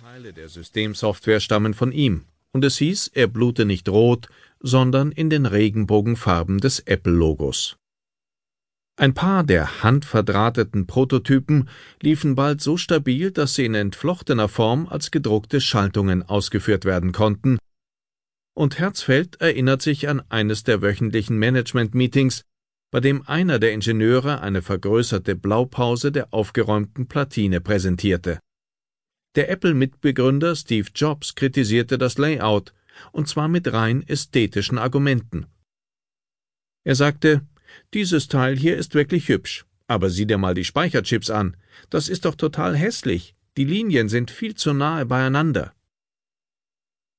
Teile der Systemsoftware stammen von ihm, und es hieß, er blute nicht rot, sondern in den Regenbogenfarben des Apple-Logos. Ein paar der handverdrahteten Prototypen liefen bald so stabil, dass sie in entflochtener Form als gedruckte Schaltungen ausgeführt werden konnten, und Herzfeld erinnert sich an eines der wöchentlichen Management-Meetings, bei dem einer der Ingenieure eine vergrößerte Blaupause der aufgeräumten Platine präsentierte. Der Apple-Mitbegründer Steve Jobs kritisierte das Layout, und zwar mit rein ästhetischen Argumenten. Er sagte, dieses Teil hier ist wirklich hübsch, aber sieh dir mal die Speicherchips an. Das ist doch total hässlich. Die Linien sind viel zu nahe beieinander.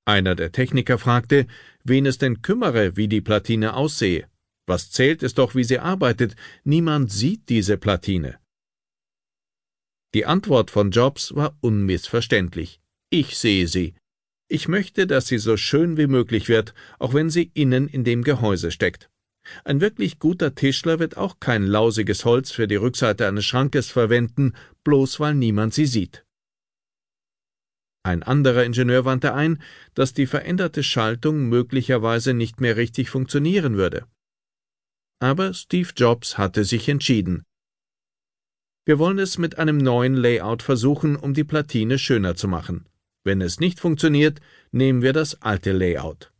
Einer der Techniker fragte, wen es denn kümmere, wie die Platine aussehe. Was zählt ist doch, wie sie arbeitet. Niemand sieht diese Platine. Die Antwort von Jobs war unmissverständlich. Ich sehe sie. Ich möchte, dass sie so schön wie möglich wird, auch wenn sie innen in dem Gehäuse steckt. Ein wirklich guter Tischler wird auch kein lausiges Holz für die Rückseite eines Schrankes verwenden, bloß weil niemand sie sieht. Ein anderer Ingenieur wandte ein, dass die veränderte Schaltung möglicherweise nicht mehr richtig funktionieren würde. Aber Steve Jobs hatte sich entschieden. Wir wollen es mit einem neuen Layout versuchen, um die Platine schöner zu machen. Wenn es nicht funktioniert, nehmen wir das alte Layout.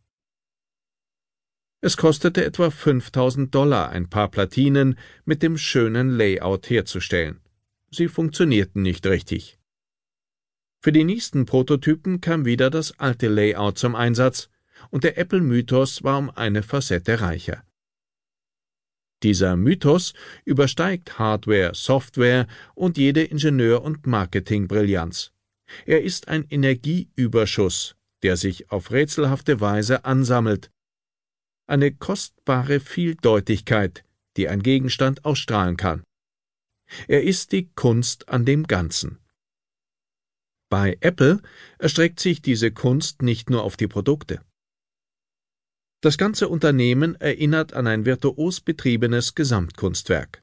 Es kostete etwa 5000 Dollar, ein paar Platinen mit dem schönen Layout herzustellen. Sie funktionierten nicht richtig. Für die nächsten Prototypen kam wieder das alte Layout zum Einsatz, und der Apple-Mythos war um eine Facette reicher. Dieser Mythos übersteigt Hardware, Software und jede Ingenieur- und Marketingbrillanz. Er ist ein Energieüberschuss, der sich auf rätselhafte Weise ansammelt. Eine kostbare Vieldeutigkeit, die ein Gegenstand ausstrahlen kann. Er ist die Kunst an dem Ganzen. Bei Apple erstreckt sich diese Kunst nicht nur auf die Produkte. Das ganze Unternehmen erinnert an ein virtuos betriebenes Gesamtkunstwerk.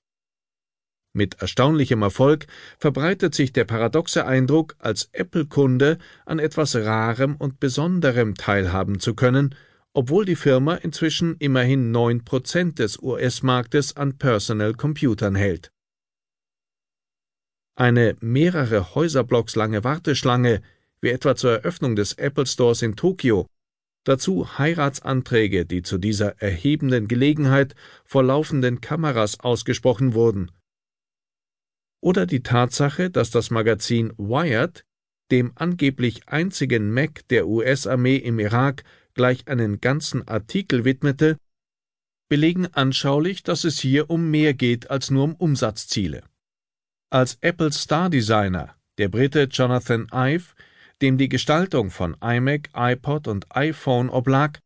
Mit erstaunlichem Erfolg verbreitet sich der paradoxe Eindruck, als Apple-Kunde an etwas Rarem und Besonderem teilhaben zu können, obwohl die Firma inzwischen immerhin neun Prozent des US-Marktes an Personal Computern hält. Eine mehrere Häuserblocks lange Warteschlange, wie etwa zur Eröffnung des Apple Stores in Tokio, Dazu Heiratsanträge, die zu dieser erhebenden Gelegenheit vor laufenden Kameras ausgesprochen wurden. Oder die Tatsache, dass das Magazin Wired dem angeblich einzigen Mac der US-Armee im Irak gleich einen ganzen Artikel widmete, belegen anschaulich, dass es hier um mehr geht als nur um Umsatzziele. Als Apple Star Designer, der Brite Jonathan Ive, dem die Gestaltung von iMac, iPod und iPhone oblag,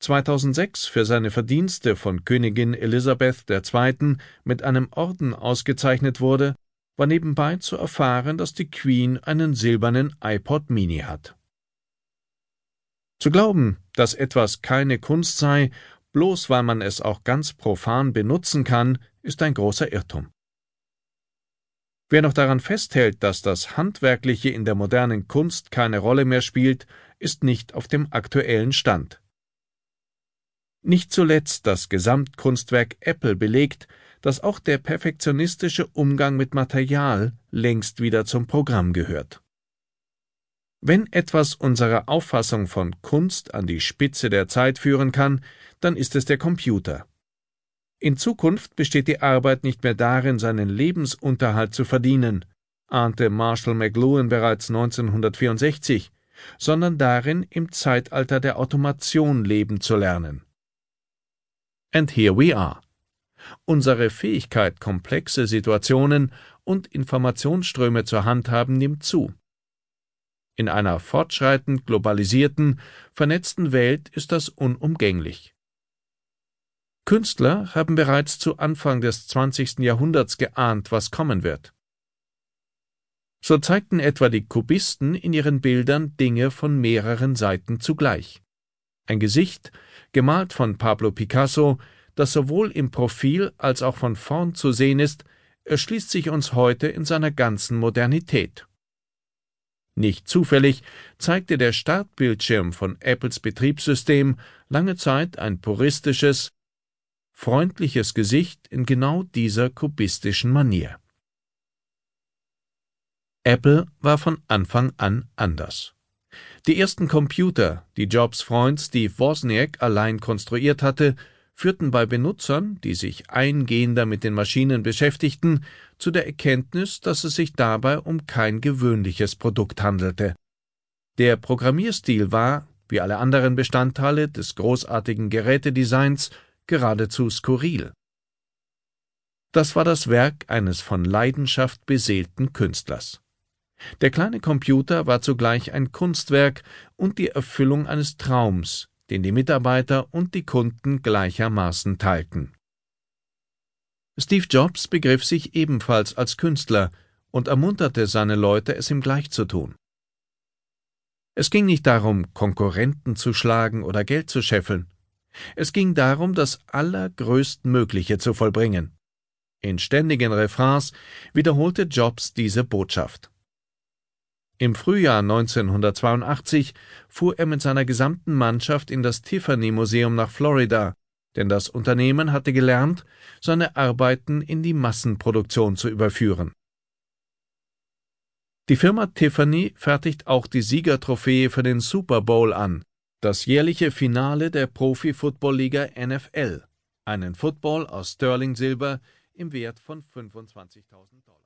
2006 für seine Verdienste von Königin Elisabeth II. mit einem Orden ausgezeichnet wurde, war nebenbei zu erfahren, dass die Queen einen silbernen iPod Mini hat. Zu glauben, dass etwas keine Kunst sei, bloß weil man es auch ganz profan benutzen kann, ist ein großer Irrtum. Wer noch daran festhält, dass das Handwerkliche in der modernen Kunst keine Rolle mehr spielt, ist nicht auf dem aktuellen Stand. Nicht zuletzt das Gesamtkunstwerk Apple belegt, dass auch der perfektionistische Umgang mit Material längst wieder zum Programm gehört. Wenn etwas unsere Auffassung von Kunst an die Spitze der Zeit führen kann, dann ist es der Computer. In Zukunft besteht die Arbeit nicht mehr darin, seinen Lebensunterhalt zu verdienen, ahnte Marshall McLuhan bereits 1964, sondern darin, im Zeitalter der Automation leben zu lernen. And here we are. Unsere Fähigkeit, komplexe Situationen und Informationsströme zu handhaben, nimmt zu. In einer fortschreitend globalisierten, vernetzten Welt ist das unumgänglich. Künstler haben bereits zu Anfang des 20. Jahrhunderts geahnt, was kommen wird. So zeigten etwa die Kubisten in ihren Bildern Dinge von mehreren Seiten zugleich. Ein Gesicht, gemalt von Pablo Picasso, das sowohl im Profil als auch von vorn zu sehen ist, erschließt sich uns heute in seiner ganzen Modernität. Nicht zufällig zeigte der Startbildschirm von Apples Betriebssystem lange Zeit ein puristisches, freundliches Gesicht in genau dieser kubistischen Manier. Apple war von Anfang an anders. Die ersten Computer, die Jobs Freund Steve Wozniak allein konstruiert hatte, führten bei Benutzern, die sich eingehender mit den Maschinen beschäftigten, zu der Erkenntnis, dass es sich dabei um kein gewöhnliches Produkt handelte. Der Programmierstil war, wie alle anderen Bestandteile des großartigen Gerätedesigns, geradezu skurril. Das war das Werk eines von Leidenschaft beseelten Künstlers. Der kleine Computer war zugleich ein Kunstwerk und die Erfüllung eines Traums, den die Mitarbeiter und die Kunden gleichermaßen teilten. Steve Jobs begriff sich ebenfalls als Künstler und ermunterte seine Leute, es ihm gleich zu tun. Es ging nicht darum, Konkurrenten zu schlagen oder Geld zu scheffeln. Es ging darum, das Allergrößtmögliche zu vollbringen. In ständigen Refrains wiederholte Jobs diese Botschaft. Im Frühjahr 1982 fuhr er mit seiner gesamten Mannschaft in das Tiffany Museum nach Florida, denn das Unternehmen hatte gelernt, seine Arbeiten in die Massenproduktion zu überführen. Die Firma Tiffany fertigt auch die Siegertrophäe für den Super Bowl an, das jährliche Finale der Profi-Football-Liga NFL, einen Football aus Sterling Silber im Wert von 25.000 Dollar.